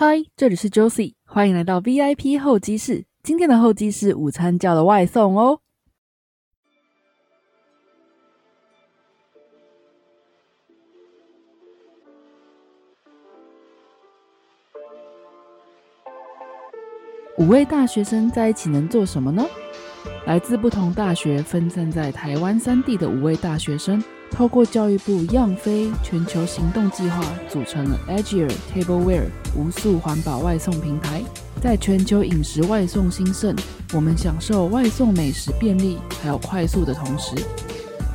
嗨，这里是 Josie，欢迎来到 VIP 候机室。今天的候机室午餐叫了外送哦。五位大学生在一起能做什么呢？来自不同大学、分散在台湾三地的五位大学生，透过教育部样飞全球行动计划，组成了 Agile Tableware 无塑环保外送平台。在全球饮食外送兴盛，我们享受外送美食便利还有快速的同时，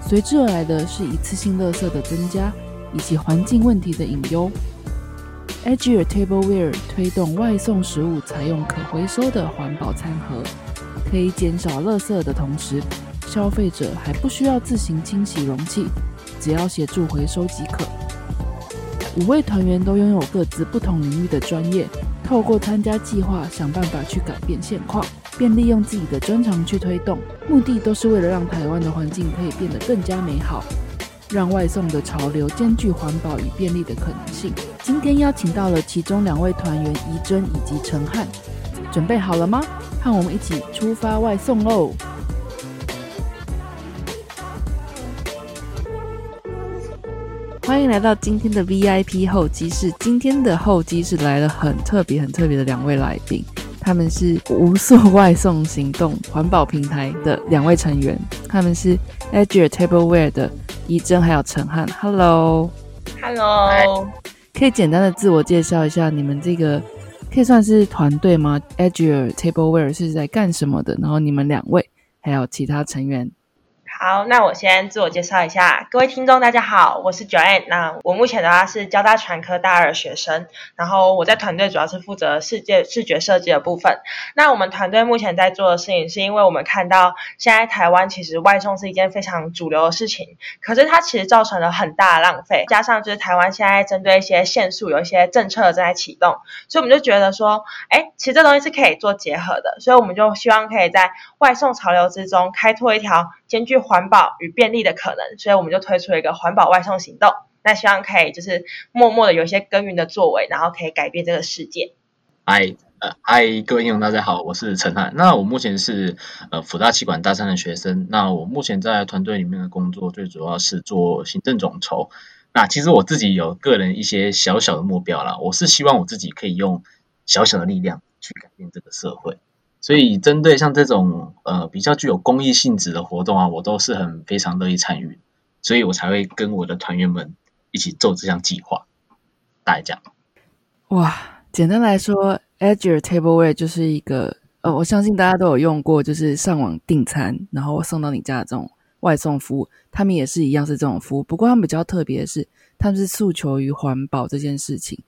随之而来的是一次性垃圾的增加，以及环境问题的隐忧。Agile Tableware 推动外送食物采用可回收的环保餐盒，可以减少垃圾的同时，消费者还不需要自行清洗容器，只要协助回收即可。五位团员都拥有各自不同领域的专业，透过参加计划，想办法去改变现况，并利用自己的专长去推动，目的都是为了让台湾的环境可以变得更加美好。让外送的潮流兼具环保与便利的可能性。今天邀请到了其中两位团员怡珍以及陈汉，准备好了吗？和我们一起出发外送喽！欢迎来到今天的 VIP 候机室。今天的候机室来了很特别、很特别的两位来宾，他们是无塑外送行动环保平台的两位成员，他们是 Agile Tableware 的。怡珍还有陈汉，Hello，Hello，可以简单的自我介绍一下，你们这个可以算是团队吗？Agile Tableware 是在干什么的？然后你们两位还有其他成员。好，那我先自我介绍一下，各位听众大家好，我是 Joanne。那我目前的话是交大传科大二学生，然后我在团队主要是负责世界视觉设计的部分。那我们团队目前在做的事情，是因为我们看到现在台湾其实外送是一件非常主流的事情，可是它其实造成了很大的浪费，加上就是台湾现在针对一些限速有一些政策正在启动，所以我们就觉得说，哎，其实这东西是可以做结合的，所以我们就希望可以在外送潮流之中开拓一条。兼具环保与便利的可能，所以我们就推出了一个环保外送行动。那希望可以就是默默的有一些耕耘的作为，然后可以改变这个世界。嗨，呃，嗨，各位听众大家好，我是陈汉。那我目前是呃辅大气管大三的学生。那我目前在团队里面的工作，最主要是做行政总筹。那其实我自己有个人一些小小的目标啦，我是希望我自己可以用小小的力量去改变这个社会。所以，针对像这种呃比较具有公益性质的活动啊，我都是很非常乐意参与，所以我才会跟我的团员们一起做这项计划。大家讲，哇，简单来说，Agile Tableware 就是一个呃，我相信大家都有用过，就是上网订餐，然后送到你家的这种外送服务，他们也是一样是这种服务，不过他们比较特别的是，他们是诉求于环保这件事情。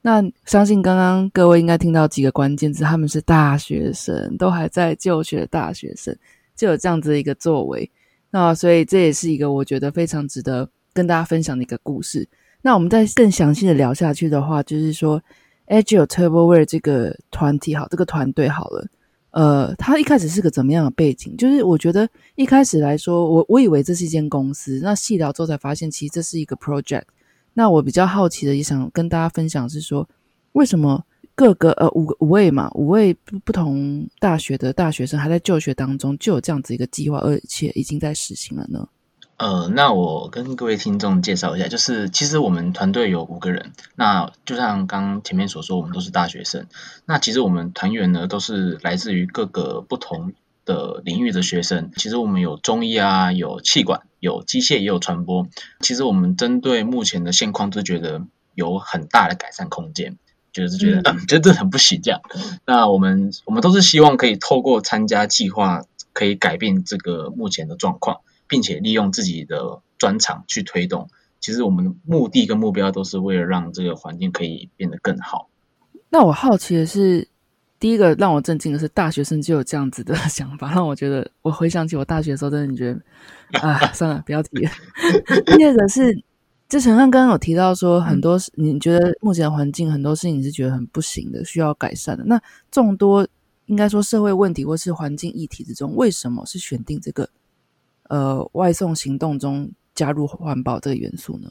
那相信刚刚各位应该听到几个关键字，他们是大学生，都还在就学的大学生，就有这样子的一个作为。那所以这也是一个我觉得非常值得跟大家分享的一个故事。那我们再更详细的聊下去的话，就是说，Agile Tableware 这个团体好，这个团队好了，呃，他一开始是个怎么样的背景？就是我觉得一开始来说，我我以为这是一间公司，那细聊之后才发现，其实这是一个 project。那我比较好奇的，也想跟大家分享是说，为什么各个呃五五位嘛，五位不同大学的大学生还在就学当中，就有这样子一个计划，而且已经在实行了呢？呃，那我跟各位听众介绍一下，就是其实我们团队有五个人，那就像刚前面所说，我们都是大学生。那其实我们团员呢，都是来自于各个不同。的领域的学生，其实我们有中医啊，有气管，有机械，也有传播。其实我们针对目前的现况，就觉得有很大的改善空间，就是觉得嗯，真的很不行这样。那我们我们都是希望可以透过参加计划，可以改变这个目前的状况，并且利用自己的专长去推动。其实我们的目的跟目标都是为了让这个环境可以变得更好。那我好奇的是。第一个让我震惊的是，大学生就有这样子的想法，让我觉得我回想起我大学的时候，真的觉得啊，算了，不要提了。第二个是，就陈汉刚刚有提到说，很多你觉得目前的环境很多事情你是觉得很不行的，需要改善的。那众多应该说社会问题或是环境议题之中，为什么是选定这个呃外送行动中加入环保这个元素呢？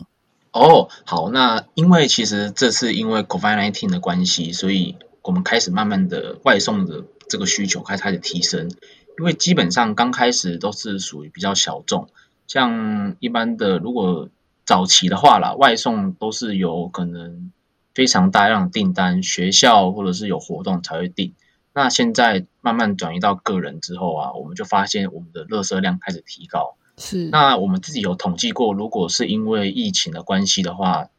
哦，好，那因为其实这次因为 COVID-19 的关系，所以我们开始慢慢的外送的这个需求开始开始提升。因为基本上刚开始都是属于比较小众，像一般的如果早期的话啦，外送都是有可能非常大量的订单，学校或者是有活动才会订。那现在慢慢转移到个人之后啊，我们就发现我们的垃圾量开始提高。是，那我们自己有统计过，如果是因为疫情的关系的话，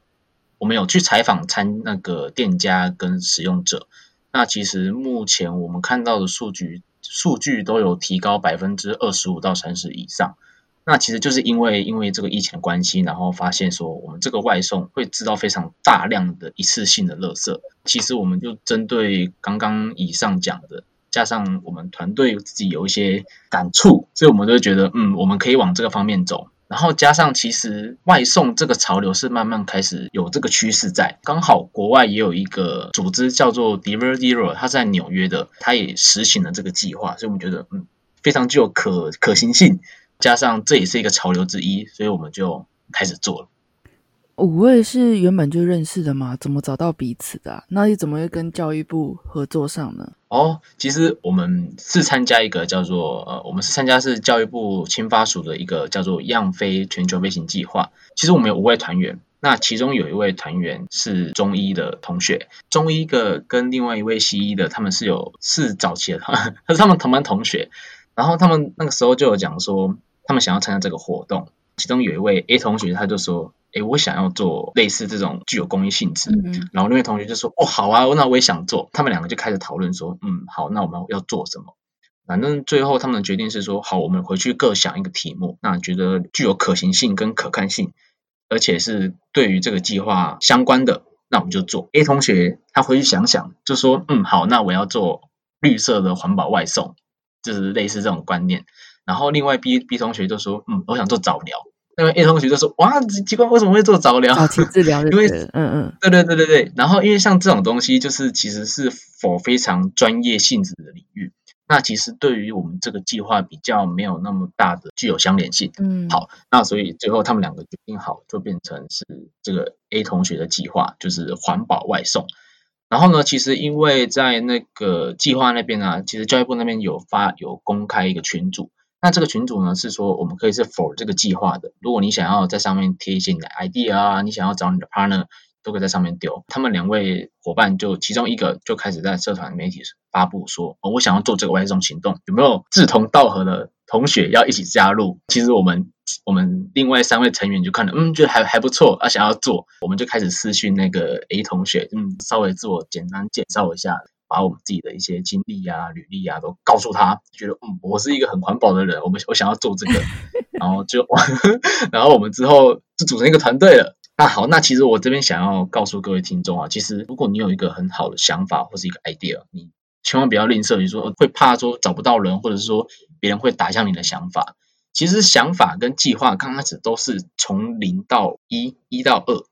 我们有去采访参那个店家跟使用者。那其实目前我们看到的数据，数据都有提高百分之二十五到三十以上。那其实就是因为因为这个疫情的关系，然后发现说我们这个外送会制造非常大量的一次性的垃圾。其实我们就针对刚刚以上讲的。加上我们团队自己有一些感触，所以我们就觉得，嗯，我们可以往这个方面走。然后加上其实外送这个潮流是慢慢开始有这个趋势在，刚好国外也有一个组织叫做 Deliver Zero，它在纽约的，它也实行了这个计划，所以我们觉得，嗯，非常具有可可行性。加上这也是一个潮流之一，所以我们就开始做了。五位是原本就认识的吗？怎么找到彼此的？那你怎么会跟教育部合作上呢？哦，其实我们是参加一个叫做呃，我们是参加是教育部青发署的一个叫做“样飞全球飞行计划”。其实我们有五位团员，那其中有一位团员是中医的同学，中医的跟另外一位西医的，他们是有是早期的，他是他们同班同学。然后他们那个时候就有讲说，他们想要参加这个活动。其中有一位 A 同学，他就说。哎，我想要做类似这种具有公益性质，然后那位同学就说：“哦，好啊，那我也想做。”他们两个就开始讨论说：“嗯，好，那我们要做什么？”反正最后他们的决定是说：“好，我们回去各想一个题目，那觉得具有可行性跟可看性，而且是对于这个计划相关的，那我们就做。”A 同学他回去想想，就说：“嗯，好，那我要做绿色的环保外送，就是类似这种观念。”然后另外 B B 同学就说：“嗯，我想做早疗。”那个 A 同学就说：“哇，奇怪，为什么会做早疗？早期治疗？因为，嗯嗯，对对对对对。然后，因为像这种东西，就是其实是否非常专业性质的领域，那其实对于我们这个计划比较没有那么大的具有相连性。嗯，好，那所以最后他们两个决定好，就变成是这个 A 同学的计划，就是环保外送。然后呢，其实因为在那个计划那边啊，其实教育部那边有发有公开一个群组。”那这个群组呢，是说我们可以是 for 这个计划的。如果你想要在上面贴一些你的 idea 啊，你想要找你的 partner，都可以在上面丢。他们两位伙伴就其中一个就开始在社团媒体发布说，哦，我想要做这个外送行动，有没有志同道合的同学要一起加入？其实我们我们另外三位成员就看了，嗯，觉得还还不错，啊，想要做，我们就开始私讯那个 A 同学，嗯，稍微自我简单介绍一下。把我们自己的一些经历啊、履历啊都告诉他，觉得嗯，我是一个很环保的人，我们我想要做这个，然后就，然后我们之后就组成一个团队了。那好，那其实我这边想要告诉各位听众啊，其实如果你有一个很好的想法或是一个 idea，你千万不要吝啬，你说会怕说找不到人，或者是说别人会打向你的想法。其实想法跟计划刚开始都是从零到一，一到二，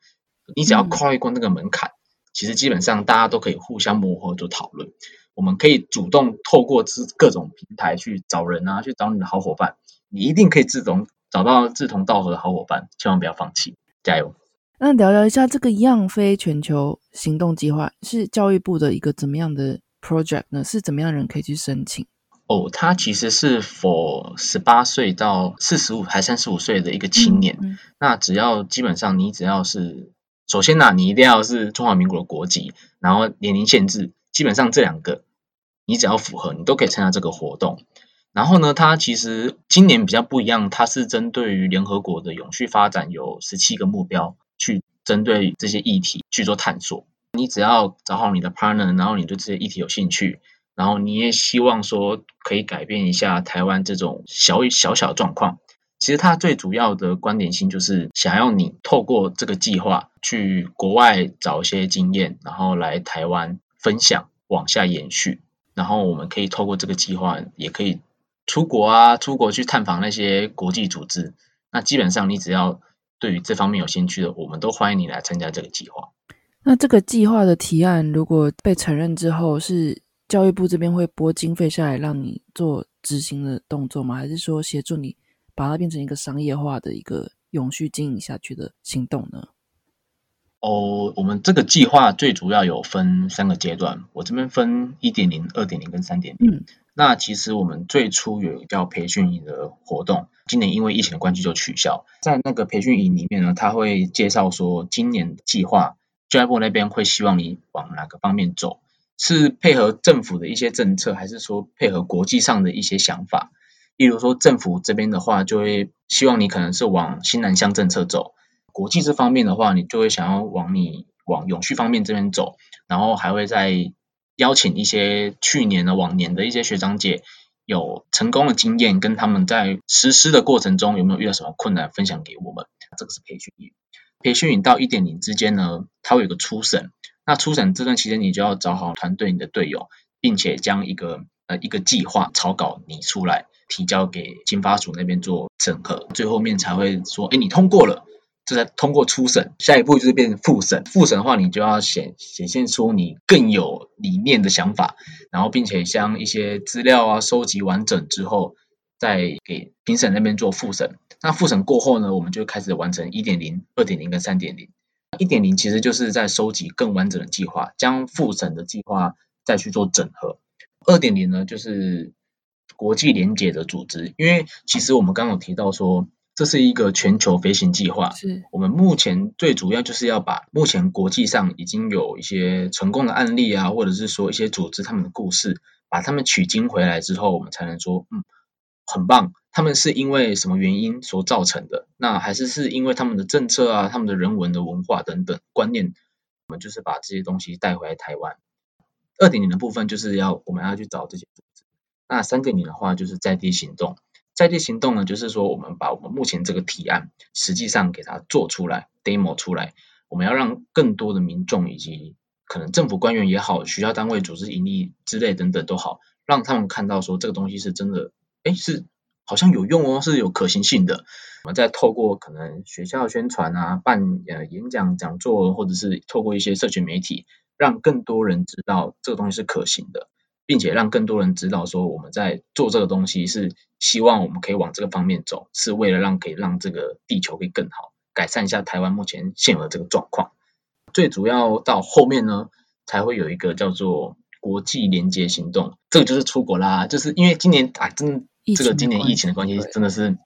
你只要跨越过那个门槛。其实基本上大家都可以互相磨合做讨论，我们可以主动透过各各种平台去找人啊，去找你的好伙伴，你一定可以自同找到志同道合的好伙伴，千万不要放弃，加油！那聊聊一下这个样飞全球行动计划是教育部的一个怎么样的 project 呢？是怎么样人可以去申请？哦，它其实是 for 十八岁到四十五还三十五岁的一个青年，那只要基本上你只要是。首先呢，你一定要是中华民国的国籍，然后年龄限制，基本上这两个你只要符合，你都可以参加这个活动。然后呢，它其实今年比较不一样，它是针对于联合国的永续发展有十七个目标，去针对这些议题去做探索。你只要找好你的 partner，然后你对这些议题有兴趣，然后你也希望说可以改变一下台湾这种小小小状况。其实它最主要的观点性就是想要你透过这个计划去国外找一些经验，然后来台湾分享，往下延续。然后我们可以透过这个计划，也可以出国啊，出国去探访那些国际组织。那基本上你只要对于这方面有兴趣的，我们都欢迎你来参加这个计划。那这个计划的提案如果被承认之后，是教育部这边会拨经费下来让你做执行的动作吗？还是说协助你？把它变成一个商业化的一个永续经营下去的行动呢？哦，我们这个计划最主要有分三个阶段，我这边分一点零、二点零跟三点零。嗯，那其实我们最初有叫培训营的活动，今年因为疫情的关系就取消。在那个培训营里面呢，他会介绍说今年的计划，教育部那边会希望你往哪个方面走，是配合政府的一些政策，还是说配合国际上的一些想法？例如说政府这边的话，就会希望你可能是往新南向政策走。国际这方面的话，你就会想要往你往永续方面这边走，然后还会再邀请一些去年的往年的一些学长姐有成功的经验，跟他们在实施的过程中有没有遇到什么困难，分享给我们。这个是培训营，培训营到一点零之间呢，它会有个初审，那初审这段期间你就要找好团队你的队友，并且将一个呃一个计划草稿拟出来，提交给经发署那边做审核，最后面才会说，哎，你通过了。这才通过初审，下一步就是变复审。复审的话，你就要显显现出你更有理念的想法，然后并且将一些资料啊收集完整之后，再给评审那边做复审。那复审过后呢，我们就开始完成一点零、二点零跟三点零。一点零其实就是在收集更完整的计划，将复审的计划再去做整合。二点零呢，就是国际联结的组织，因为其实我们刚刚有提到说。这是一个全球飞行计划，是我们目前最主要就是要把目前国际上已经有一些成功的案例啊，或者是说一些组织他们的故事，把他们取经回来之后，我们才能说，嗯，很棒。他们是因为什么原因所造成的？那还是是因为他们的政策啊，他们的人文的文化等等观念，我们就是把这些东西带回来台湾。二点零的部分就是要我们要去找这些那三点的话就是在地行动。在地行动呢，就是说我们把我们目前这个提案，实际上给它做出来，demo 出来，我们要让更多的民众以及可能政府官员也好，学校单位、组织、盈利之类等等都好，让他们看到说这个东西是真的，哎，是好像有用哦，是有可行性的。我们再透过可能学校宣传啊，办呃演讲讲座，或者是透过一些社群媒体，让更多人知道这个东西是可行的。并且让更多人知道，说我们在做这个东西是希望我们可以往这个方面走，是为了让可以让这个地球可以更好，改善一下台湾目前现有的这个状况。最主要到后面呢，才会有一个叫做国际连接行动，这个就是出国啦，就是因为今年啊，真这个今年疫情的关系，真的是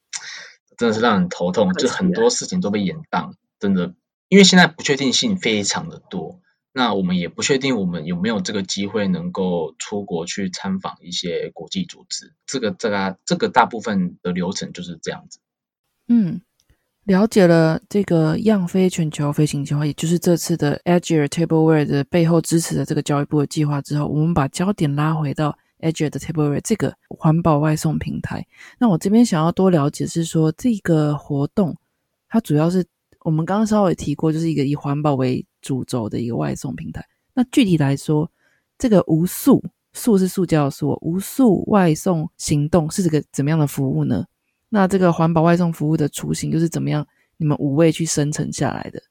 真的是让人头痛，就很多事情都被延宕，真的，因为现在不确定性非常的多。那我们也不确定我们有没有这个机会能够出国去参访一些国际组织，这个这个这个大部分的流程就是这样子。嗯，了解了这个样飞全球飞行计划，也就是这次的 Agile Tableware 的背后支持的这个教育部的计划之后，我们把焦点拉回到 Agile 的 Tableware 这个环保外送平台。那我这边想要多了解是说，这个活动它主要是我们刚刚稍微提过，就是一个以环保为主轴的一个外送平台。那具体来说，这个无塑塑是塑胶的塑，无塑外送行动是这个怎么样的服务呢？那这个环保外送服务的雏形又是怎么样？你们五位去生成下来的？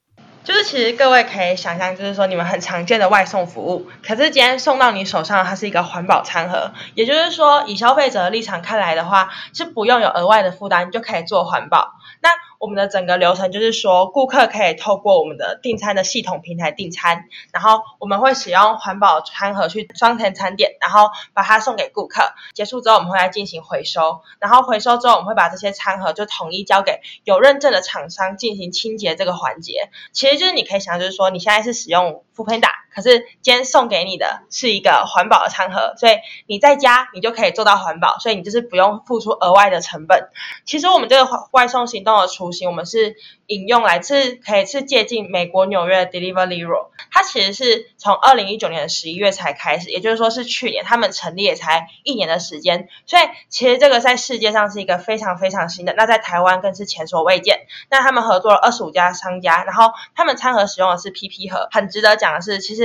就是其实各位可以想象，就是说你们很常见的外送服务，可是今天送到你手上，它是一个环保餐盒。也就是说，以消费者的立场看来的话，是不用有额外的负担就可以做环保。那我们的整个流程就是说，顾客可以透过我们的订餐的系统平台订餐，然后我们会使用环保餐盒去装填餐点，然后把它送给顾客。结束之后，我们会来进行回收，然后回收之后，我们会把这些餐盒就统一交给有认证的厂商进行清洁这个环节。其实就是你可以想，就是说你现在是使用 f o o p a n d a 可是今天送给你的是一个环保的餐盒，所以你在家你就可以做到环保，所以你就是不用付出额外的成本。其实我们这个外送行动的雏形，我们是引用来自可以是借鉴美国纽约的 Deliveroo，它其实是从二零一九年的十一月才开始，也就是说是去年他们成立也才一年的时间，所以其实这个在世界上是一个非常非常新的，那在台湾更是前所未见。那他们合作了二十五家商家，然后他们餐盒使用的是 PP 盒，很值得讲的是，其实。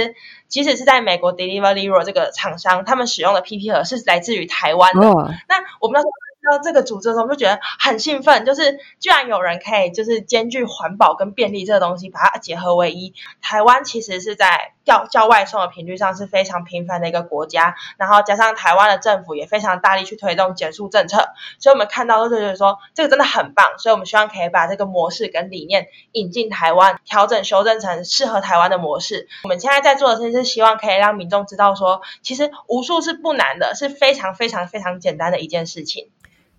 即使是在美国 Deliveroo 这个厂商，他们使用的 PP 盒是来自于台湾的。那我们那时候到这个组织的时候，我就觉得很兴奋，就是居然有人可以就是兼具环保跟便利这个东西，把它结合为一。台湾其实是在叫叫外送的频率上是非常频繁的一个国家，然后加上台湾的政府也非常大力去推动减速政策，所以我们看到都是觉得说这个真的很棒，所以我们希望可以把这个模式跟理念引进台湾，调整修正成适合台湾的模式。我们现在在做的事情是希望可以让民众知道说，其实无数是不难的，是非常非常非常简单的一件事情。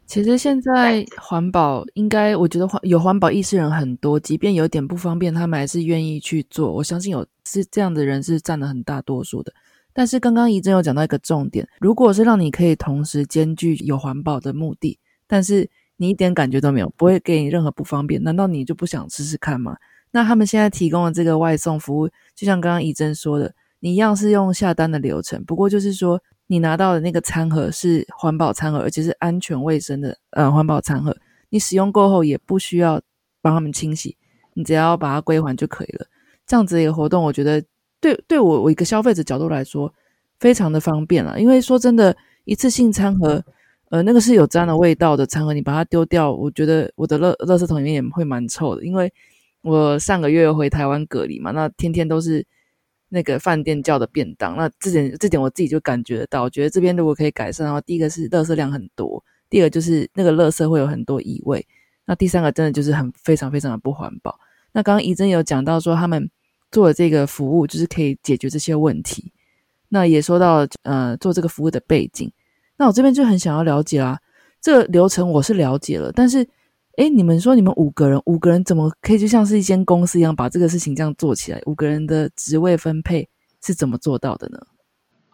其实现在环保应该，我觉得环有环保意识人很多，即便有点不方便，他们还是愿意去做。我相信有是这样的人是占了很大多数的。但是刚刚怡珍有讲到一个重点，如果是让你可以同时兼具有环保的目的，但是你一点感觉都没有，不会给你任何不方便，难道你就不想试试看吗？那他们现在提供的这个外送服务，就像刚刚怡珍说的，你一样是用下单的流程，不过就是说。你拿到的那个餐盒是环保餐盒，而且是安全卫生的呃环保餐盒。你使用过后也不需要帮他们清洗，你只要把它归还就可以了。这样子一个活动，我觉得对对我我一个消费者角度来说非常的方便了。因为说真的，一次性餐盒，呃，那个是有沾了味道的餐盒，你把它丢掉，我觉得我的垃垃圾桶里面也会蛮臭的。因为我上个月回台湾隔离嘛，那天天都是。那个饭店叫的便当，那这点这点我自己就感觉得到。我觉得这边如果可以改善的话，第一个是垃圾量很多，第二个就是那个垃圾会有很多异味，那第三个真的就是很非常非常的不环保。那刚刚怡珍有讲到说他们做的这个服务就是可以解决这些问题，那也说到呃做这个服务的背景，那我这边就很想要了解啦，这个流程我是了解了，但是。哎，你们说你们五个人，五个人怎么可以就像是一间公司一样把这个事情这样做起来？五个人的职位分配是怎么做到的呢？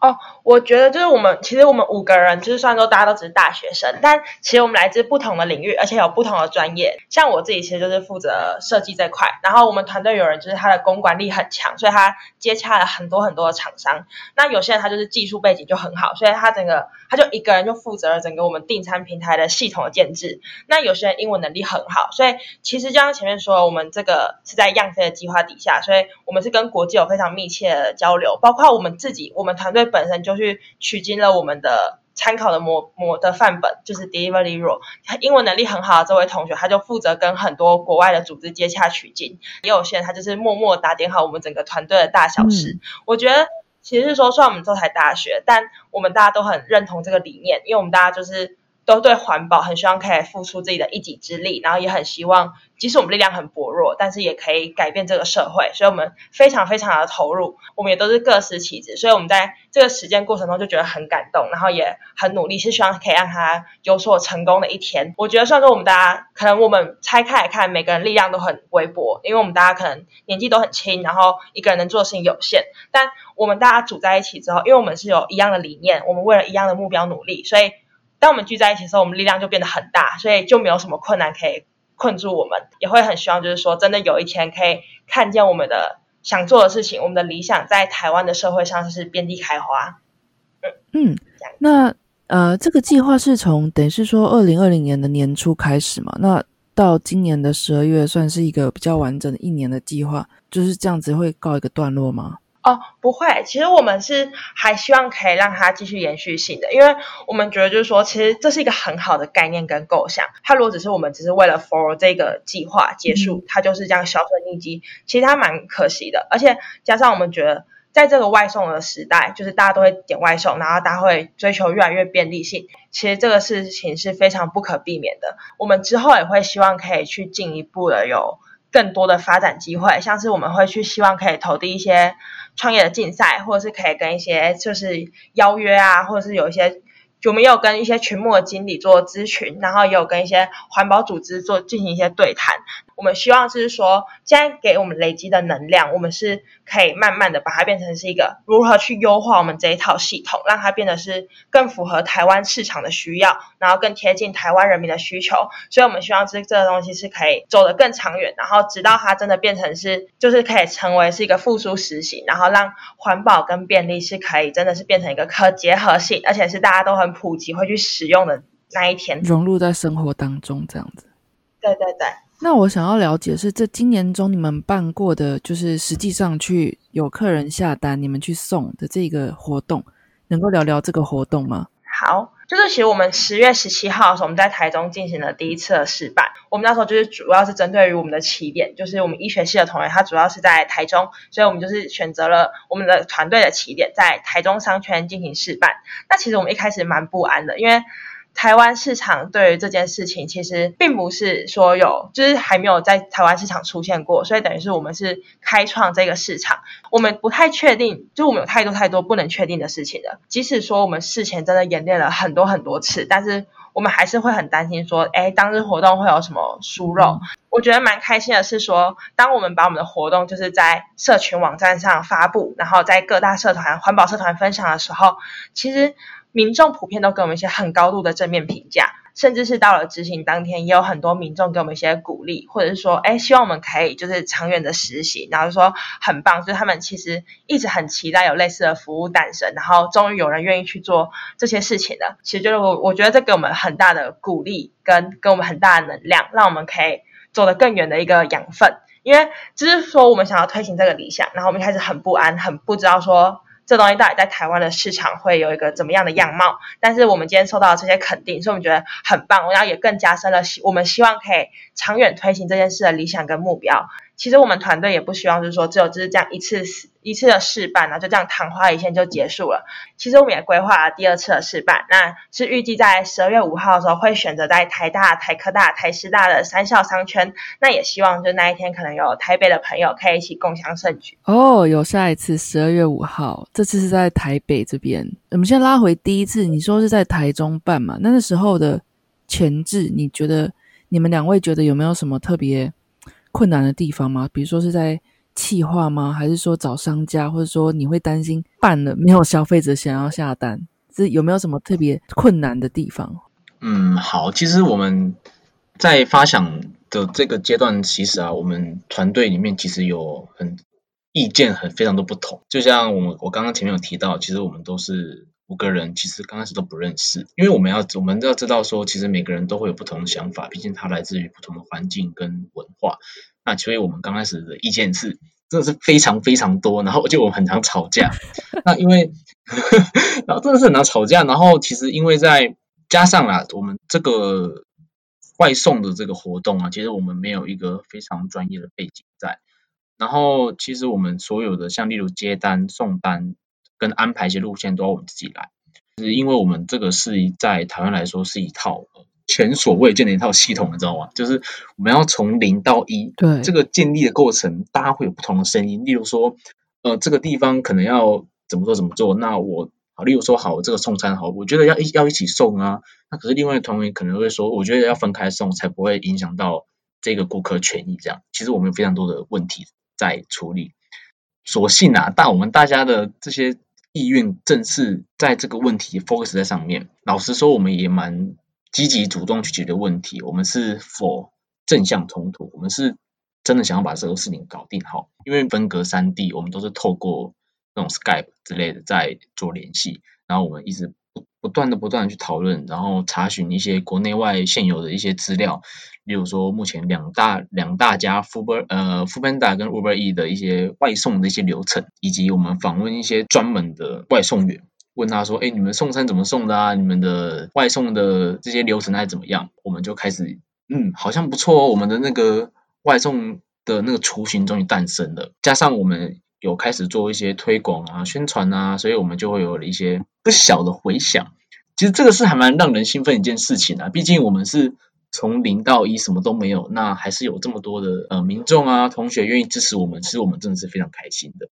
哦，我觉得就是我们其实我们五个人，就是虽然说大家都只是大学生，但其实我们来自不同的领域，而且有不同的专业。像我自己其实就是负责设计这块，然后我们团队有人就是他的公管力很强，所以他接洽了很多很多的厂商。那有些人他就是技术背景就很好，所以他整个他就一个人就负责了整个我们订餐平台的系统的建制。那有些人英文能力很好，所以其实就像前面说，我们这个是在样飞的计划底下，所以我们是跟国际有非常密切的交流，包括我们自己，我们团队。本身就去取经了我们的参考的模模的范本，就是 Delivery role 英文能力很好的这位同学，他就负责跟很多国外的组织接洽取经。也有些人他就是默默打点好我们整个团队的大小事。我觉得其实是说，虽然我们这才大学，但我们大家都很认同这个理念，因为我们大家就是。都对环保很希望可以付出自己的一己之力，然后也很希望，即使我们力量很薄弱，但是也可以改变这个社会，所以我们非常非常的投入。我们也都是各司其职，所以我们在这个实践过程中就觉得很感动，然后也很努力，是希望可以让他有所成功的一天。我觉得，虽然说我们大家可能我们拆开来看，每个人力量都很微薄，因为我们大家可能年纪都很轻，然后一个人能做的事情有限，但我们大家组在一起之后，因为我们是有一样的理念，我们为了一样的目标努力，所以。当我们聚在一起的时候，我们力量就变得很大，所以就没有什么困难可以困住我们。也会很希望，就是说，真的有一天可以看见我们的想做的事情，我们的理想在台湾的社会上是遍地开花。嗯，嗯那呃，这个计划是从等于是说二零二零年的年初开始嘛？那到今年的十二月，算是一个比较完整的一年的计划，就是这样子会告一个段落吗？哦，不会，其实我们是还希望可以让它继续延续性的，因为我们觉得就是说，其实这是一个很好的概念跟构想。它如果只是我们只是为了 for 这个计划结束，它就是这样销声匿迹，其实它蛮可惜的。而且加上我们觉得，在这个外送的时代，就是大家都会点外送，然后大家会追求越来越便利性，其实这个事情是非常不可避免的。我们之后也会希望可以去进一步的有更多的发展机会，像是我们会去希望可以投递一些。创业的竞赛，或者是可以跟一些就是邀约啊，或者是有一些，我们有跟一些群募的经理做咨询，然后也有跟一些环保组织做进行一些对谈。我们希望就是说，现在给我们累积的能量，我们是可以慢慢的把它变成是一个如何去优化我们这一套系统，让它变得是更符合台湾市场的需要，然后更贴近台湾人民的需求。所以，我们希望这这个东西是可以走得更长远，然后直到它真的变成是，就是可以成为是一个复苏实行，然后让环保跟便利是可以真的是变成一个可结合性，而且是大家都很普及会去使用的那一天，融入在生活当中这样子。对对对。那我想要了解是，这今年中你们办过的，就是实际上去有客人下单，你们去送的这个活动，能够聊聊这个活动吗？好，就是其实我们十月十七号的时候，我们在台中进行了第一次的试办。我们那时候就是主要是针对于我们的起点，就是我们医学系的同学，他主要是在台中，所以我们就是选择了我们的团队的起点在台中商圈进行试办。那其实我们一开始蛮不安的，因为台湾市场对于这件事情其实并不是说有，就是还没有在台湾市场出现过，所以等于是我们是开创这个市场。我们不太确定，就我们有太多太多不能确定的事情了。即使说我们事前真的演练了很多很多次，但是我们还是会很担心说，哎，当日活动会有什么疏漏。我觉得蛮开心的是说，当我们把我们的活动就是在社群网站上发布，然后在各大社团、环保社团分享的时候，其实。民众普遍都给我们一些很高度的正面评价，甚至是到了执行当天，也有很多民众给我们一些鼓励，或者是说，哎，希望我们可以就是长远的实习，然后说很棒，就是他们其实一直很期待有类似的服务诞生，然后终于有人愿意去做这些事情了。其实就是我我觉得这给我们很大的鼓励，跟给我们很大的能量，让我们可以走得更远的一个养分。因为就是说我们想要推行这个理想，然后我们开始很不安，很不知道说。这东西到底在台湾的市场会有一个怎么样的样貌？但是我们今天受到这些肯定，所以我们觉得很棒，然后也更加深了希我们希望可以长远推行这件事的理想跟目标。其实我们团队也不希望，就是说只有就是这样一次一次的试办呢，就这样昙花一现就结束了。其实我们也规划了第二次的试办，那是预计在十二月五号的时候会选择在台大、台科大、台师大的三校商圈。那也希望就那一天可能有台北的朋友可以一起共享盛举。哦，有下一次十二月五号，这次是在台北这边。我们先拉回第一次，你说是在台中办嘛？那那时候的前置，你觉得你们两位觉得有没有什么特别？困难的地方吗？比如说是在企划吗？还是说找商家，或者说你会担心办了没有消费者想要下单？这有没有什么特别困难的地方？嗯，好，其实我们在发想的这个阶段，其实啊，我们团队里面其实有很意见很非常的不同。就像我们我刚刚前面有提到，其实我们都是五个人，其实刚开始都不认识，因为我们要我们要知道说，其实每个人都会有不同的想法，毕竟它来自于不同的环境跟文化。那所以我们刚开始的意见是真的是非常非常多，然后就我们很常吵架。那因为然后真的是很常吵架，然后其实因为在加上啦，我们这个外送的这个活动啊，其实我们没有一个非常专业的背景在。然后其实我们所有的像例如接单、送单跟安排一些路线都要我们自己来，就是因为我们这个是在台湾来说是一套。前所未见的一套系统，你知道吗？就是我们要从零到一，对这个建立的过程，大家会有不同的声音。例如说，呃，这个地方可能要怎么做怎么做。那我好，例如说，好，这个送餐好，我觉得要一要一起送啊。那可是另外同学可能会说，我觉得要分开送，才不会影响到这个顾客权益。这样，其实我们有非常多的问题在处理。所幸啊，但我们大家的这些意愿正是在这个问题 focus 在上面。老实说，我们也蛮。积极主动去解决问题，我们是否正向冲突？我们是真的想要把这个事情搞定好，因为分隔三地，我们都是透过那种 Skype 之类的在做联系，然后我们一直不不断的不断的去讨论，然后查询一些国内外现有的一些资料，例如说目前两大两大家 Uber 呃 Foodpanda 跟 Uber E 的一些外送的一些流程，以及我们访问一些专门的外送员。问他说：“哎，你们送餐怎么送的啊？你们的外送的这些流程还怎么样？”我们就开始，嗯，好像不错哦。我们的那个外送的那个雏形终于诞生了。加上我们有开始做一些推广啊、宣传啊，所以我们就会有了一些不小的回响。其实这个是还蛮让人兴奋一件事情啊。毕竟我们是从零到一，什么都没有，那还是有这么多的呃民众啊、同学愿意支持我们，其实我们真的是非常开心的。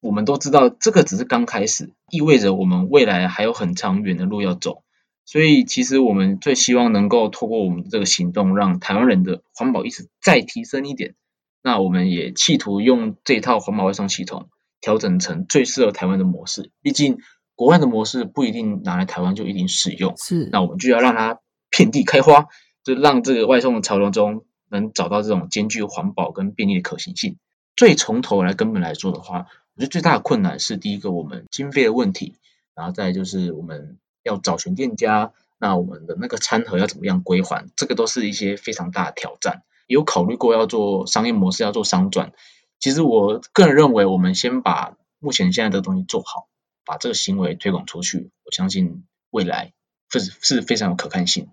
我们都知道，这个只是刚开始，意味着我们未来还有很长远的路要走。所以，其实我们最希望能够透过我们这个行动，让台湾人的环保意识再提升一点。那我们也企图用这套环保外送系统，调整成最适合台湾的模式。毕竟，国外的模式不一定拿来台湾就一定使用。是，那我们就要让它遍地开花，就让这个外送的潮流中能找到这种兼具环保跟便利的可行性。最从头来根本来说的话。我觉得最大的困难是第一个，我们经费的问题，然后再就是我们要找寻店家，那我们的那个餐盒要怎么样归还，这个都是一些非常大的挑战。有考虑过要做商业模式，要做商转。其实我个人认为，我们先把目前现在的东西做好，把这个行为推广出去，我相信未来是是非常有可看性。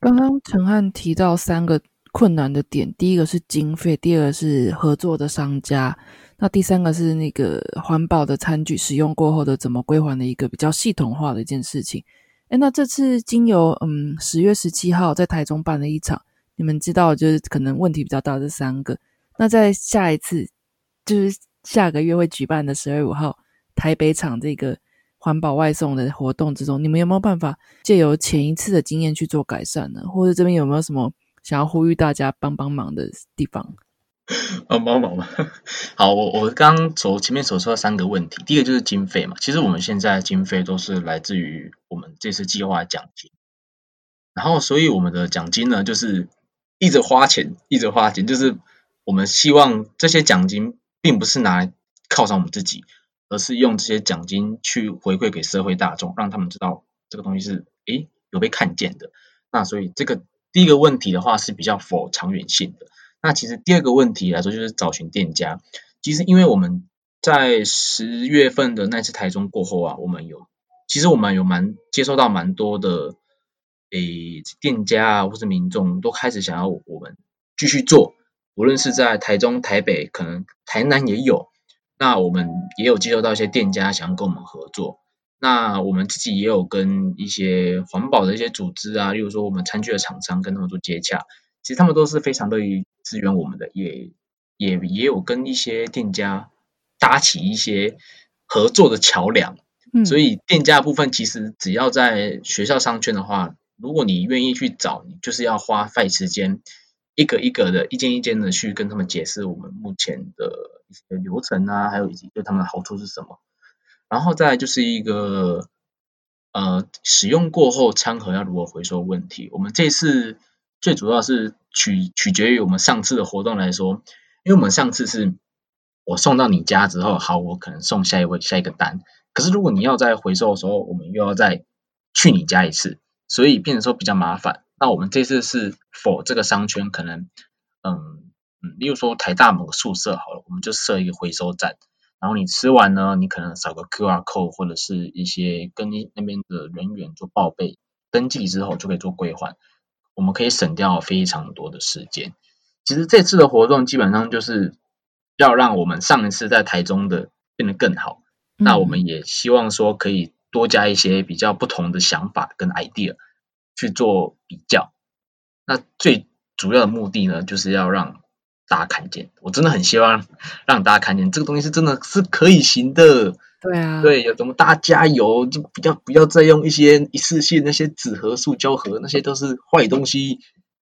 刚刚陈汉提到三个困难的点，第一个是经费，第二个是合作的商家，那第三个是那个环保的餐具使用过后的怎么归还的一个比较系统化的一件事情。哎，那这次经由嗯十月十七号在台中办了一场，你们知道就是可能问题比较大这三个，那在下一次就是下个月会举办的十二五号台北场这个。环保外送的活动之中，你们有没有办法借由前一次的经验去做改善呢？或者这边有没有什么想要呼吁大家帮帮忙的地方？帮帮忙嘛！好，我我刚所前面所说的三个问题，第一个就是经费嘛。其实我们现在经费都是来自于我们这次计划奖金，然后所以我们的奖金呢，就是一直花钱，一直花钱，就是我们希望这些奖金并不是拿来犒赏我们自己。而是用这些奖金去回馈给社会大众，让他们知道这个东西是诶有被看见的。那所以这个第一个问题的话是比较否长远性的。那其实第二个问题来说就是找寻店家。其实因为我们在十月份的那次台中过后啊，我们有其实我们有蛮接收到蛮多的诶店家啊或是民众都开始想要我们继续做，无论是在台中、台北，可能台南也有。那我们也有接收到一些店家想要跟我们合作，那我们自己也有跟一些环保的一些组织啊，例如说我们餐具的厂商跟他们做接洽，其实他们都是非常乐意支援我们的，也也也有跟一些店家搭起一些合作的桥梁。嗯，所以店家部分其实只要在学校商圈的话，如果你愿意去找，你就是要花费时间。一个一个的，一间一间的去跟他们解释我们目前的一些流程啊，还有以及对他们的好处是什么。然后再就是一个呃使用过后餐盒要如何回收问题。我们这次最主要是取取决于我们上次的活动来说，因为我们上次是我送到你家之后，好，我可能送下一位下一个单。可是如果你要在回收的时候，我们又要再去你家一次，所以变成说比较麻烦。那我们这次是否这个商圈可能，嗯嗯，例如说台大某个宿舍好了，我们就设一个回收站，然后你吃完呢，你可能扫个 QR code 或者是一些跟那边的人员做报备登记之后就可以做归还，我们可以省掉非常多的时间。其实这次的活动基本上就是要让我们上一次在台中的变得更好，那我们也希望说可以多加一些比较不同的想法跟 idea。去做比较，那最主要的目的呢，就是要让大家看见。我真的很希望让大家看见这个东西是真的是可以行的。对啊，对，有什么大家加油，就不要不要再用一些一次性那些纸盒、塑胶盒，那些都是坏东西。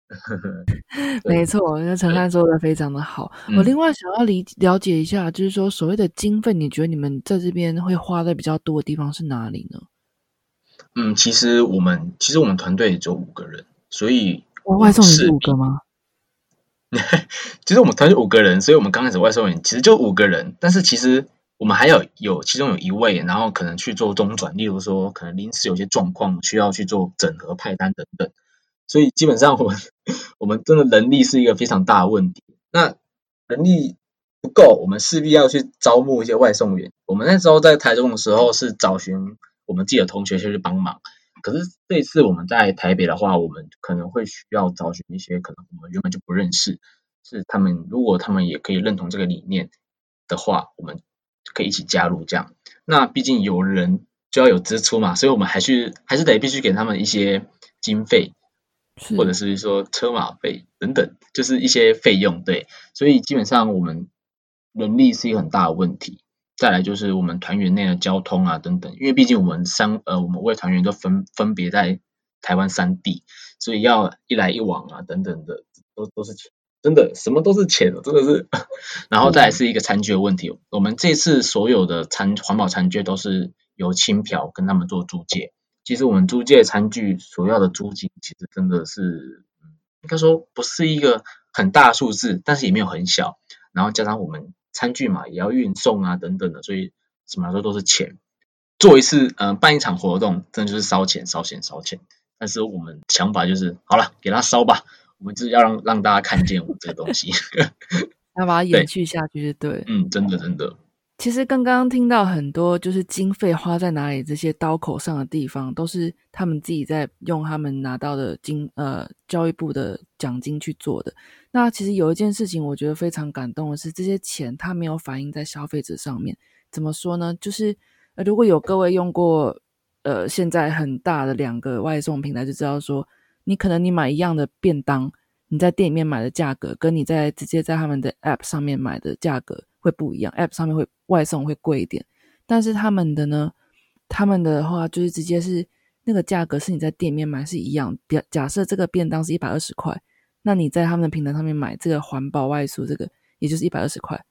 没错，那陈汉说的非常的好。我另外想要理了解一下，就是说所谓的经费，你觉得你们在这边会花的比较多的地方是哪里呢？嗯，其实我们其实我们团队只有五个人，所以外送是五个吗？其实我们团队五个人，所以我们刚开始外送员其实就五个人，但是其实我们还有有其中有一位，然后可能去做中转，例如说可能临时有些状况需要去做整合派单等等，所以基本上我们 我们真的能力是一个非常大的问题。那能力不够，我们势必要去招募一些外送员。我们那时候在台中的时候是找寻。我们自己的同学就去帮忙，可是这次我们在台北的话，我们可能会需要找寻一些可能我们原本就不认识，是他们如果他们也可以认同这个理念的话，我们可以一起加入这样。那毕竟有人就要有支出嘛，所以我们还是还是得必须给他们一些经费，或者是说车马费等等，就是一些费用。对，所以基本上我们人力是一个很大的问题。再来就是我们团员内的交通啊等等，因为毕竟我们三呃我们位团员都分分别在台湾三地，所以要一来一往啊等等的都都是钱，真的什么都是钱，真的是。然后再来是一个餐具的问题，我们这次所有的餐环保餐具都是由轻漂跟他们做租借，其实我们租借餐具所要的租金其实真的是应该说不是一个很大数字，但是也没有很小，然后加上我们。餐具嘛，也要运送啊，等等的，所以什么来说都是钱。做一次，嗯，办一场活动，真的就是烧钱、烧钱、烧钱。但是我们想法就是，好了，给他烧吧。我们就是要让让大家看见我们这个东西，要把它延续下去，对。嗯，真的真的。其实刚刚听到很多，就是经费花在哪里，这些刀口上的地方，都是他们自己在用他们拿到的金呃教育部的奖金去做的。那其实有一件事情，我觉得非常感动的是，这些钱它没有反映在消费者上面。怎么说呢？就是呃，如果有各位用过呃现在很大的两个外送平台，就知道说，你可能你买一样的便当，你在店里面买的价格，跟你在直接在他们的 App 上面买的价格。会不一样，App 上面会外送会贵一点，但是他们的呢，他们的话就是直接是那个价格是你在店面买是一样。比假设这个便当是一百二十块，那你在他们的平台上面买这个环保外送，这个也就是一百二十块。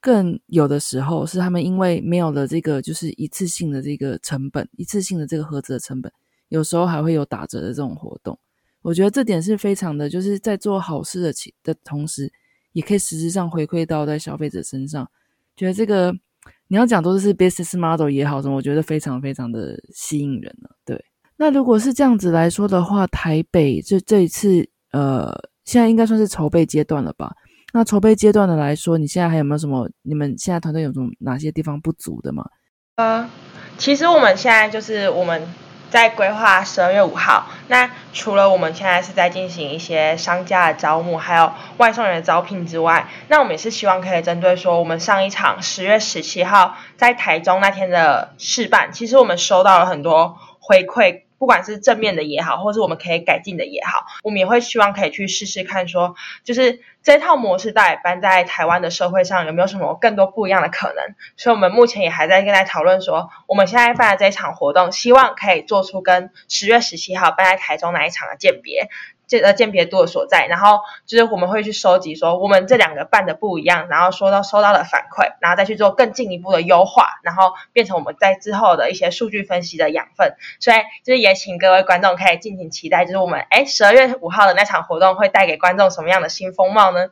更有的时候是他们因为没有了这个就是一次性的这个成本，一次性的这个盒子的成本，有时候还会有打折的这种活动。我觉得这点是非常的，就是在做好事的起的同时。也可以实质上回馈到在消费者身上，觉得这个你要讲都是 business model 也好什么，我觉得非常非常的吸引人了。对，那如果是这样子来说的话，台北这这一次呃，现在应该算是筹备阶段了吧？那筹备阶段的来说，你现在还有没有什么？你们现在团队有什么哪些地方不足的吗？呃，其实我们现在就是我们。在规划十二月五号，那除了我们现在是在进行一些商家的招募，还有外送员的招聘之外，那我们也是希望可以针对说我们上一场十月十七号在台中那天的试办，其实我们收到了很多回馈。不管是正面的也好，或是我们可以改进的也好，我们也会希望可以去试试看，说就是这套模式到底搬在台湾的社会上有没有什么更多不一样的可能。所以，我们目前也还在跟大家讨论说，我们现在办的这一场活动，希望可以做出跟十月十七号搬在台中那一场的鉴别。这呃鉴别度的所在，然后就是我们会去收集说我们这两个办的不一样，然后收到收到的反馈，然后再去做更进一步的优化，然后变成我们在之后的一些数据分析的养分。所以就是也请各位观众可以敬请期待，就是我们哎十二月五号的那场活动会带给观众什么样的新风貌呢？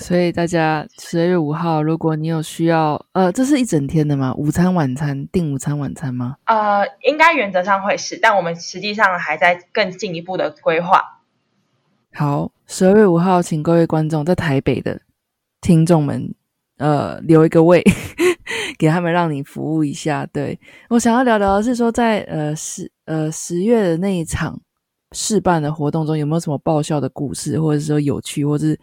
所以大家十二月五号，如果你有需要，呃，这是一整天的吗？午餐、晚餐订午餐、晚餐吗？呃，应该原则上会是，但我们实际上还在更进一步的规划。好，十二月五号，请各位观众在台北的听众们，呃，留一个位 给他们，让你服务一下。对我想要聊聊的是说，在呃十呃十月的那一场试办的活动中，有没有什么爆笑的故事，或者是说有趣，或是？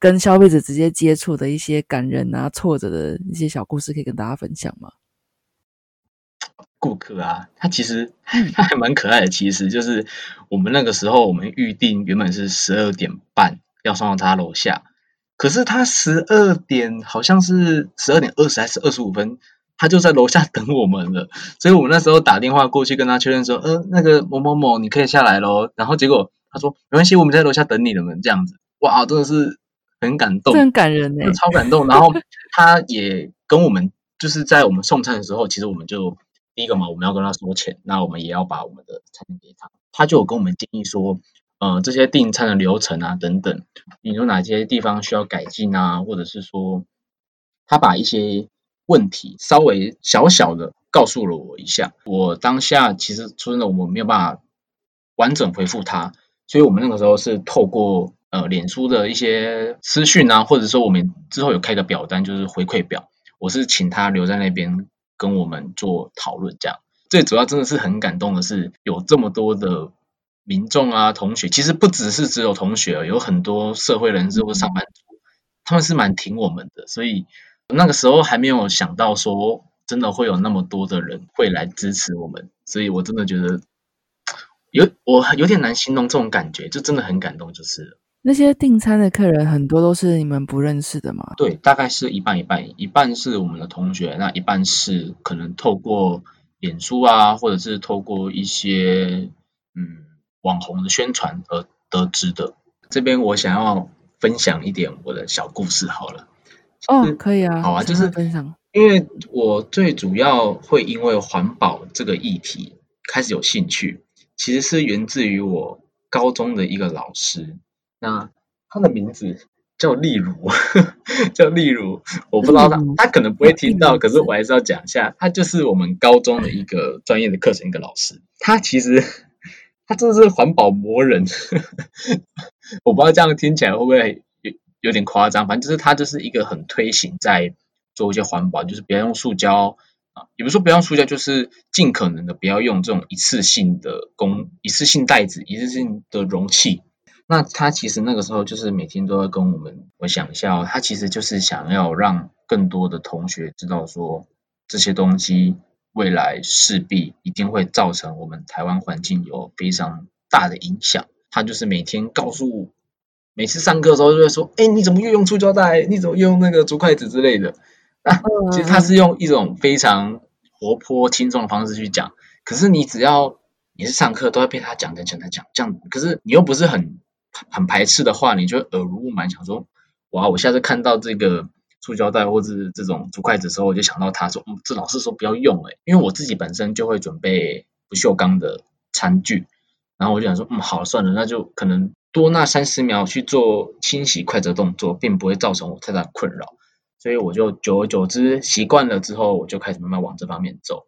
跟消费者直接接触的一些感人啊、挫折的一些小故事，可以跟大家分享吗？顾客啊，他其实 他还蛮可爱的。其实就是我们那个时候，我们预定原本是十二点半要送到他楼下，可是他十二点好像是十二点二十还是二十五分，他就在楼下等我们了。所以我们那时候打电话过去跟他确认说：“呃，那个某某某，你可以下来喽。”然后结果他说：“没关系，我们在楼下等你了。”们这样子，哇，真的是。很感动，很感人哎，超感动。然后 他也跟我们，就是在我们送餐的时候，其实我们就第一个嘛，我们要跟他收钱，那我们也要把我们的餐点给他。他就有跟我们建议说，呃，这些订餐的流程啊等等，你有哪些地方需要改进啊，或者是说，他把一些问题稍微小小的告诉了我一下。我当下其实说真的，我们没有办法完整回复他，所以我们那个时候是透过。呃，脸书的一些私讯啊，或者说我们之后有开个表单，就是回馈表，我是请他留在那边跟我们做讨论，这样。最主要真的是很感动的是，有这么多的民众啊，同学，其实不只是只有同学，有很多社会人士或上班族，他们是蛮挺我们的，所以那个时候还没有想到说，真的会有那么多的人会来支持我们，所以我真的觉得有我有点难形容这种感觉，就真的很感动，就是。那些订餐的客人很多都是你们不认识的吗？对，大概是一半一半，一半是我们的同学，那一半是可能透过演出啊，或者是透过一些嗯网红的宣传而得知的。这边我想要分享一点我的小故事好了。哦，可以啊，好啊，就是分享。因为我最主要会因为环保这个议题开始有兴趣，其实是源自于我高中的一个老师。那他的名字叫例如，叫例如，我不知道他，他可能不会听到，可是我还是要讲一下，他就是我们高中的一个专业的课程一个老师，他其实他真的是环保魔人，我不知道这样听起来会不会有有点夸张，反正就是他就是一个很推行在做一些环保，就是不要用塑胶啊，也不是说不要用塑胶，就是尽可能的不要用这种一次性的工、一次性袋子、一次性的容器。那他其实那个时候就是每天都会跟我们，我想一下哦，他其实就是想要让更多的同学知道说，这些东西未来势必一定会造成我们台湾环境有非常大的影响。他就是每天告诉，每次上课的时候就会说，哎，你怎么又用塑胶袋？你怎么又用那个竹筷子之类的？啊，其实他是用一种非常活泼轻松的方式去讲，可是你只要你是上课都要被他讲讲讲讲讲这样，可是你又不是很。很排斥的话，你就耳濡目染，想说哇，我下次看到这个塑胶袋或者这种竹筷子的时候，我就想到他说，嗯，这老师说不要用哎，因为我自己本身就会准备不锈钢的餐具，然后我就想说，嗯，好算了，那就可能多那三十秒去做清洗筷子的动作，并不会造成我太大困扰，所以我就久而久之习惯了之后，我就开始慢慢往这方面走。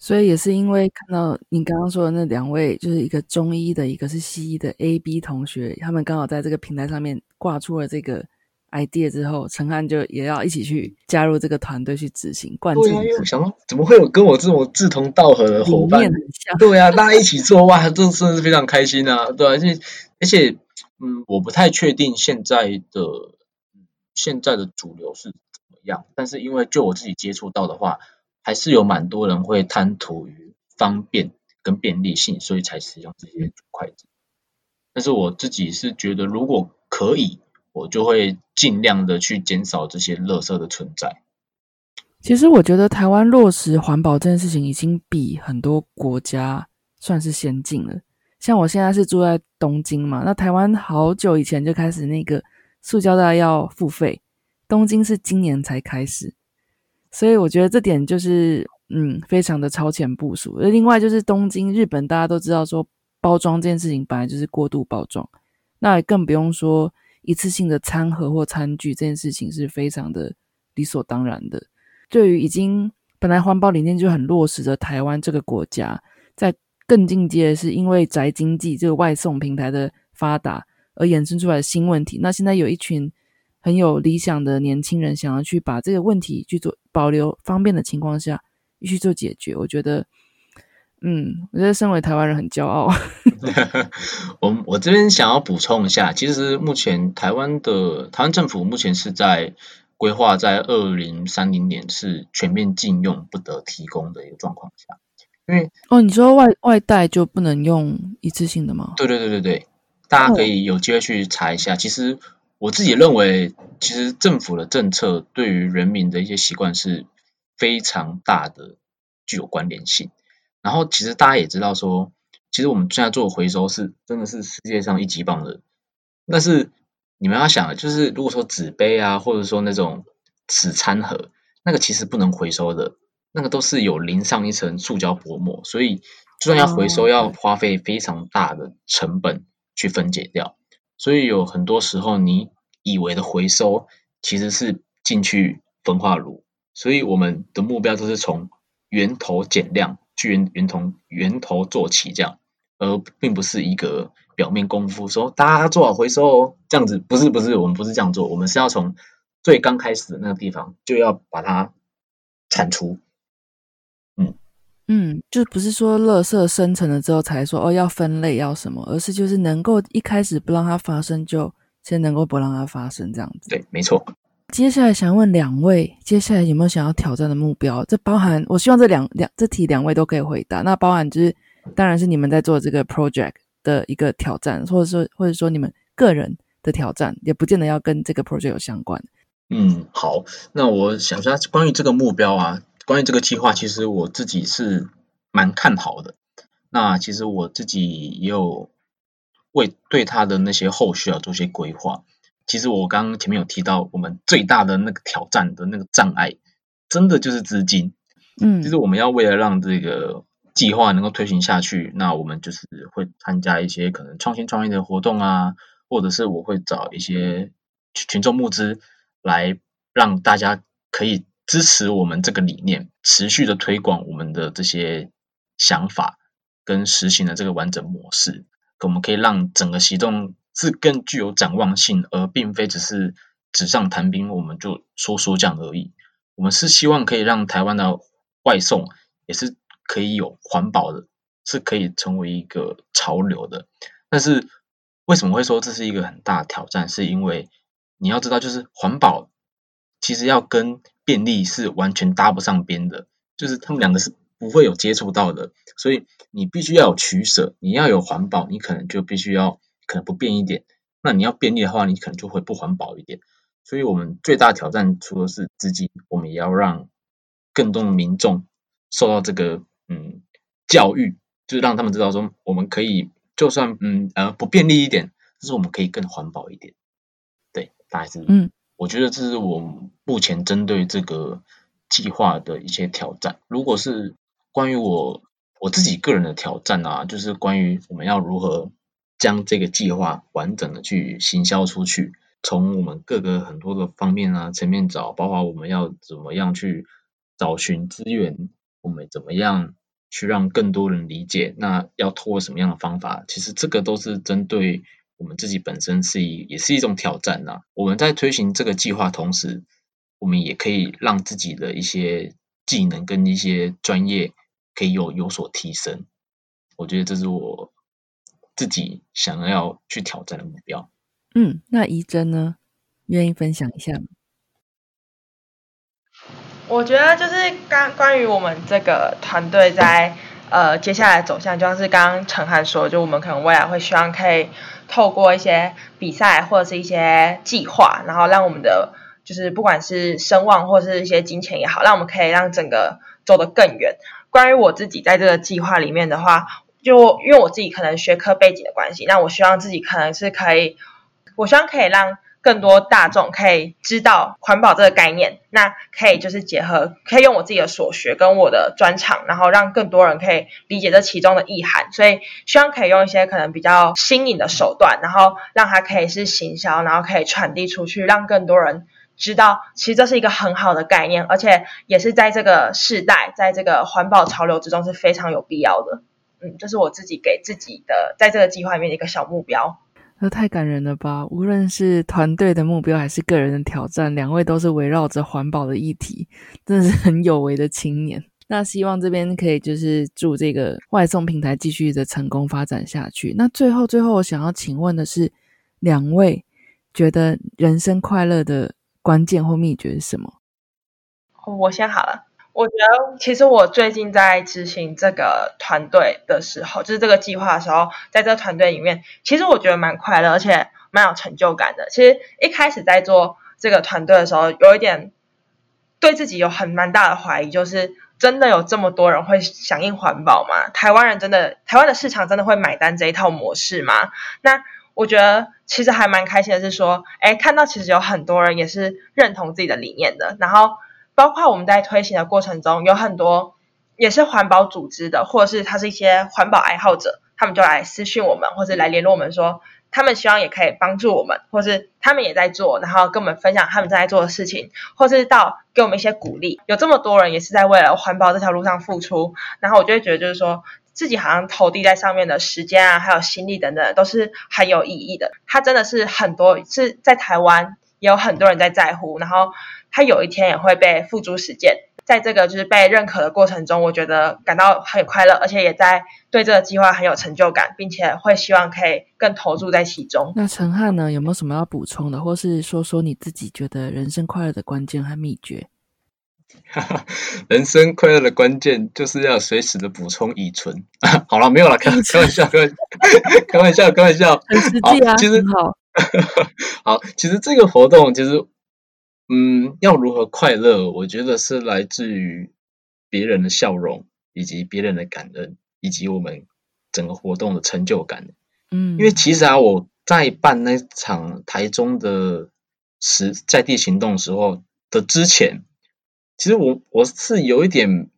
所以也是因为看到你刚刚说的那两位，就是一个中医的，一个是西医的 A、B 同学，他们刚好在这个平台上面挂出了这个 idea 之后，陈汉就也要一起去加入这个团队去执行。对啊，因为我想说，怎么会有跟我这种志同道合的伙伴？对啊，大家一起做哇，这真的是非常开心啊！对，而且而且，嗯，我不太确定现在的现在的主流是怎么样，但是因为就我自己接触到的话。还是有蛮多人会贪图于方便跟便利性，所以才使用这些筷子。但是我自己是觉得，如果可以，我就会尽量的去减少这些垃圾的存在。其实我觉得台湾落实环保这件事情，已经比很多国家算是先进了。像我现在是住在东京嘛，那台湾好久以前就开始那个塑胶袋要付费，东京是今年才开始。所以我觉得这点就是，嗯，非常的超前部署。而另外就是东京、日本，大家都知道说包装这件事情本来就是过度包装，那更不用说一次性的餐盒或餐具这件事情是非常的理所当然的。对于已经本来环保理念就很落实的台湾这个国家，在更进阶的是因为宅经济这个外送平台的发达而衍生出来的新问题。那现在有一群。很有理想的年轻人想要去把这个问题去做保留方便的情况下去做解决，我觉得，嗯，我觉得身为台湾人很骄傲。我我这边想要补充一下，其实目前台湾的台湾政府目前是在规划在二零三零年是全面禁用不得提供的一个状况下，因为哦，你说外外带就不能用一次性的吗？对对对对对，大家可以有机会去查一下，其实。我自己认为，其实政府的政策对于人民的一些习惯是非常大的具有关联性。然后，其实大家也知道说，其实我们现在做回收是真的是世界上一级棒的。但是你们要想，就是如果说纸杯啊，或者说那种纸餐盒，那个其实不能回收的，那个都是有淋上一层塑胶薄膜，所以就算要回收，要花费非常大的成本去分解掉。所以有很多时候，你以为的回收其实是进去焚化炉。所以我们的目标都是从源头减量，去源源头源头做起，这样，而并不是一个表面功夫，说大家做好回收哦，这样子不是不是，我们不是这样做，我们是要从最刚开始的那个地方就要把它铲除。嗯，就不是说垃圾生成了之后才说哦要分类要什么，而是就是能够一开始不让它发生，就先能够不让它发生这样子。对，没错。接下来想问两位，接下来有没有想要挑战的目标？这包含我希望这两两这题两位都可以回答。那包含就是当然是你们在做这个 project 的一个挑战，或者说或者说你们个人的挑战，也不见得要跟这个 project 有相关。嗯，好，那我想说关于这个目标啊。关于这个计划，其实我自己是蛮看好的。那其实我自己也有为对他的那些后续要做些规划。其实我刚刚前面有提到，我们最大的那个挑战的那个障碍，真的就是资金。嗯，其实我们要为了让这个计划能够推行下去，那我们就是会参加一些可能创新创业的活动啊，或者是我会找一些群众募资来让大家可以。支持我们这个理念，持续的推广我们的这些想法跟实行的这个完整模式，我们可以让整个行动是更具有展望性，而并非只是纸上谈兵，我们就说说这样而已。我们是希望可以让台湾的外送也是可以有环保的，是可以成为一个潮流的。但是为什么会说这是一个很大的挑战？是因为你要知道，就是环保其实要跟便利是完全搭不上边的，就是他们两个是不会有接触到的。所以你必须要有取舍，你要有环保，你可能就必须要可能不便一点；那你要便利的话，你可能就会不环保一点。所以我们最大挑战，除了是资金，我们也要让更多的民众受到这个嗯教育，就是让他们知道说，我们可以就算嗯呃不便利一点，但是我们可以更环保一点。对，大概是嗯，我觉得这是我目前针对这个计划的一些挑战。如果是关于我我自己个人的挑战啊，就是关于我们要如何将这个计划完整的去行销出去。从我们各个很多的方面啊层面找，包括我们要怎么样去找寻资源，我们怎么样去让更多人理解，那要通过什么样的方法？其实这个都是针对我们自己本身是一也是一种挑战呐。我们在推行这个计划同时，我们也可以让自己的一些技能跟一些专业可以有有所提升。我觉得这是我自己想要去挑战的目标。嗯，那怡珍呢？愿意分享一下吗？我觉得就是刚关于我们这个团队在呃接下来走向，就像是刚刚陈汉说，就我们可能未来会希望可以透过一些比赛或者是一些计划，然后让我们的就是不管是声望或是一些金钱也好，让我们可以让整个走得更远。关于我自己在这个计划里面的话，就因为我自己可能学科背景的关系，那我希望自己可能是可以。我希望可以让更多大众可以知道环保这个概念，那可以就是结合，可以用我自己的所学跟我的专长，然后让更多人可以理解这其中的意涵。所以希望可以用一些可能比较新颖的手段，然后让它可以是行销，然后可以传递出去，让更多人知道，其实这是一个很好的概念，而且也是在这个时代，在这个环保潮流之中是非常有必要的。嗯，这是我自己给自己的在这个计划里面的一个小目标。那太感人了吧！无论是团队的目标还是个人的挑战，两位都是围绕着环保的议题，真的是很有为的青年。那希望这边可以就是祝这个外送平台继续的成功发展下去。那最后最后，我想要请问的是，两位觉得人生快乐的关键或秘诀是什么？我先好了。我觉得，其实我最近在执行这个团队的时候，就是这个计划的时候，在这个团队里面，其实我觉得蛮快乐，而且蛮有成就感的。其实一开始在做这个团队的时候，有一点对自己有很蛮大的怀疑，就是真的有这么多人会响应环保吗？台湾人真的，台湾的市场真的会买单这一套模式吗？那我觉得其实还蛮开心的是说，哎，看到其实有很多人也是认同自己的理念的，然后。包括我们在推行的过程中，有很多也是环保组织的，或者是他是一些环保爱好者，他们就来私讯我们，或者来联络我们说，他们希望也可以帮助我们，或是他们也在做，然后跟我们分享他们正在做的事情，或是到给我们一些鼓励。有这么多人也是在为了环保这条路上付出，然后我就会觉得，就是说自己好像投递在上面的时间啊，还有心力等等，都是很有意义的。它真的是很多是在台湾也有很多人在在乎，然后。他有一天也会被付诸实践，在这个就是被认可的过程中，我觉得感到很快乐，而且也在对这个计划很有成就感，并且会希望可以更投注在其中。那陈汉呢，有没有什么要补充的，或是说说你自己觉得人生快乐的关键和秘诀？人生快乐的关键就是要随时的补充乙醇。好了，没有了，开开玩笑，开玩笑，开玩笑，开玩笑，很实际啊。其实好，好，其实这个活动其实。嗯，要如何快乐？我觉得是来自于别人的笑容，以及别人的感恩，以及我们整个活动的成就感。嗯，因为其实啊，我在办那场台中的实在地行动时候的之前，其实我我是有一点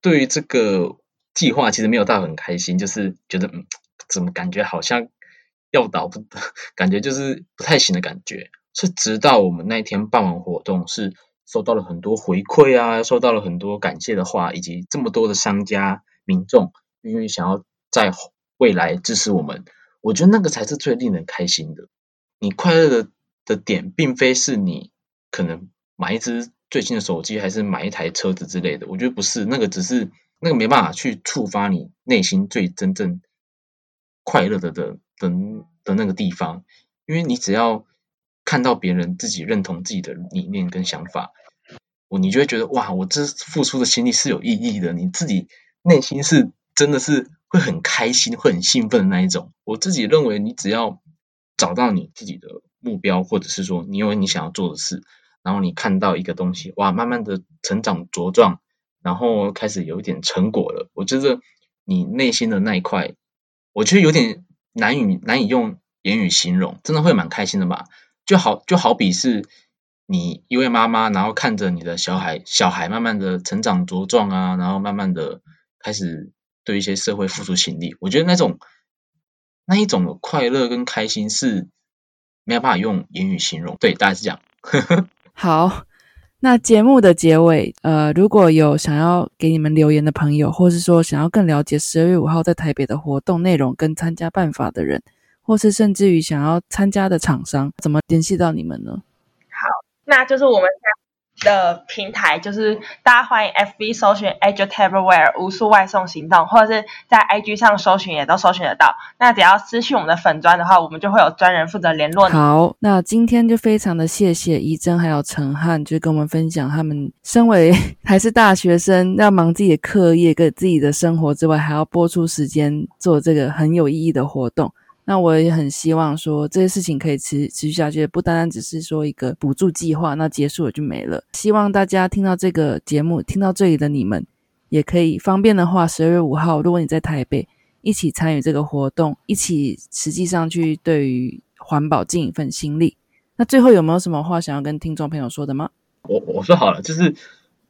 对于这个计划其实没有到很开心，就是觉得嗯，怎么感觉好像要倒不，感觉就是不太行的感觉。是直到我们那一天办完活动，是收到了很多回馈啊，收到了很多感谢的话，以及这么多的商家民众愿意想要在未来支持我们，我觉得那个才是最令人开心的。你快乐的的点，并非是你可能买一支最新的手机，还是买一台车子之类的。我觉得不是，那个只是那个没办法去触发你内心最真正快乐的的的的那个地方，因为你只要看到别人自己认同自己的理念跟想法，我你就会觉得哇，我这付出的心力是有意义的，你自己内心是真的是会很开心、会很兴奋的那一种。我自己认为，你只要找到你自己的目标，或者是说你有你想要做的事，然后你看到一个东西，哇，慢慢的成长茁壮，然后开始有一点成果了，我觉得你内心的那一块，我觉得有点难以难以用言语形容，真的会蛮开心的吧？就好就好比是你一位妈妈，然后看着你的小孩小孩慢慢的成长茁壮啊，然后慢慢的开始对一些社会付出心力，我觉得那种那一种快乐跟开心是没有办法用言语形容，对，大概是这样。好，那节目的结尾，呃，如果有想要给你们留言的朋友，或是说想要更了解十二月五号在台北的活动内容跟参加办法的人，或是甚至于想要参加的厂商，怎么联系到你们呢？好，那就是我们的平台，就是大家欢迎 FB 搜寻 Edge Tableware 无数外送行动，或者是在 IG 上搜寻也都搜寻得到。那只要私讯我们的粉砖的话，我们就会有专人负责联络你。好，那今天就非常的谢谢怡珍还有陈汉，就跟我们分享他们身为 还是大学生，要忙自己的课业跟自己的生活之外，还要播出时间做这个很有意义的活动。那我也很希望说这些事情可以持持续下去，不单单只是说一个补助计划，那结束了就没了。希望大家听到这个节目，听到这里的你们，也可以方便的话，十二月五号，如果你在台北，一起参与这个活动，一起实际上去对于环保尽一份心力。那最后有没有什么话想要跟听众朋友说的吗？我我说好了，就是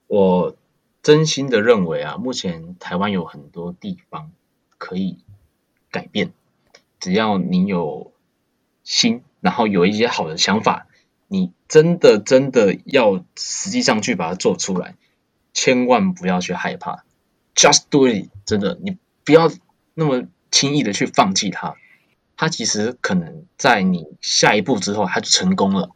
我真心的认为啊，目前台湾有很多地方可以改变。只要你有心，然后有一些好的想法，你真的真的要实际上去把它做出来，千万不要去害怕，just do it，真的，你不要那么轻易的去放弃它，它其实可能在你下一步之后，它就成功了，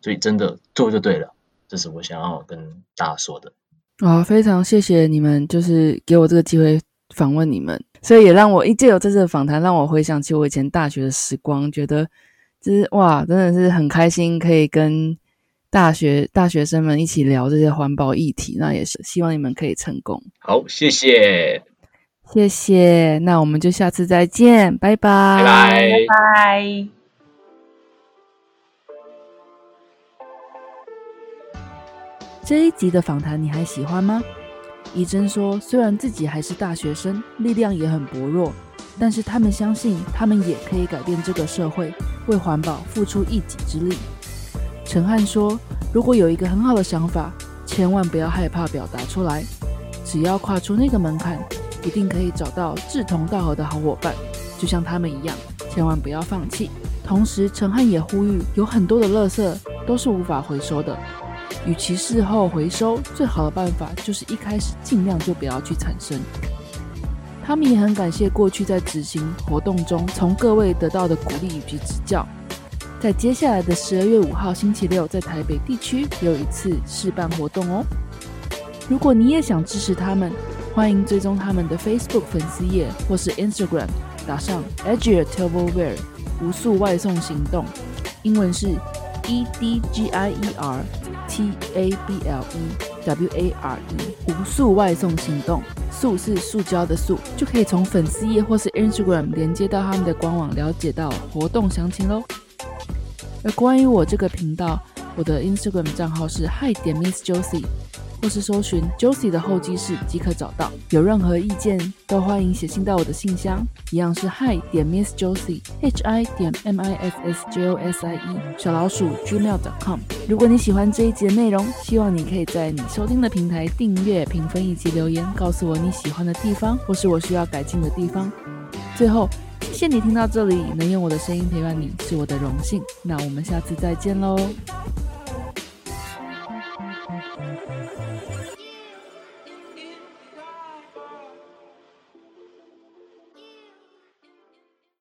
所以真的做就对了，这是我想要跟大家说的。啊，非常谢谢你们，就是给我这个机会访问你们。所以也让我一借有这次的访谈，让我回想起我以前大学的时光，觉得就是哇，真的是很开心，可以跟大学大学生们一起聊这些环保议题。那也是希望你们可以成功。好，谢谢，谢谢。那我们就下次再见，拜拜，拜拜，拜拜。这一集的访谈你还喜欢吗？怡珍说：“虽然自己还是大学生，力量也很薄弱，但是他们相信，他们也可以改变这个社会，为环保付出一己之力。”陈汉说：“如果有一个很好的想法，千万不要害怕表达出来，只要跨出那个门槛，一定可以找到志同道合的好伙伴，就像他们一样，千万不要放弃。”同时，陈汉也呼吁，有很多的垃圾都是无法回收的。与其事后回收，最好的办法就是一开始尽量就不要去产生。他们也很感谢过去在执行活动中从各位得到的鼓励以及指教。在接下来的十二月五号星期六，在台北地区有一次试办活动哦。如果你也想支持他们，欢迎追踪他们的 Facebook 粉丝页或是 Instagram，打上 Edge Tableware 无数外送行动，英文是 E D G I E R。T A B L E W A R E 无塑外送行动，塑是塑胶的塑，就可以从粉丝页或是 Instagram 连接到他们的官网，了解到活动详情喽。而关于我这个频道，我的 Instagram 账号是 Hi 点 Miss Josie。或是搜寻 Josie 的候机室即可找到。有任何意见都欢迎写信到我的信箱，一样是 Hi 点 Miss Josie H I 点 M I S S J O S I E 小老鼠 Gmail.com。如果你喜欢这一集的内容，希望你可以在你收听的平台订阅、评分以及留言，告诉我你喜欢的地方或是我需要改进的地方。最后，谢谢你听到这里，能用我的声音陪伴你是我的荣幸。那我们下次再见喽。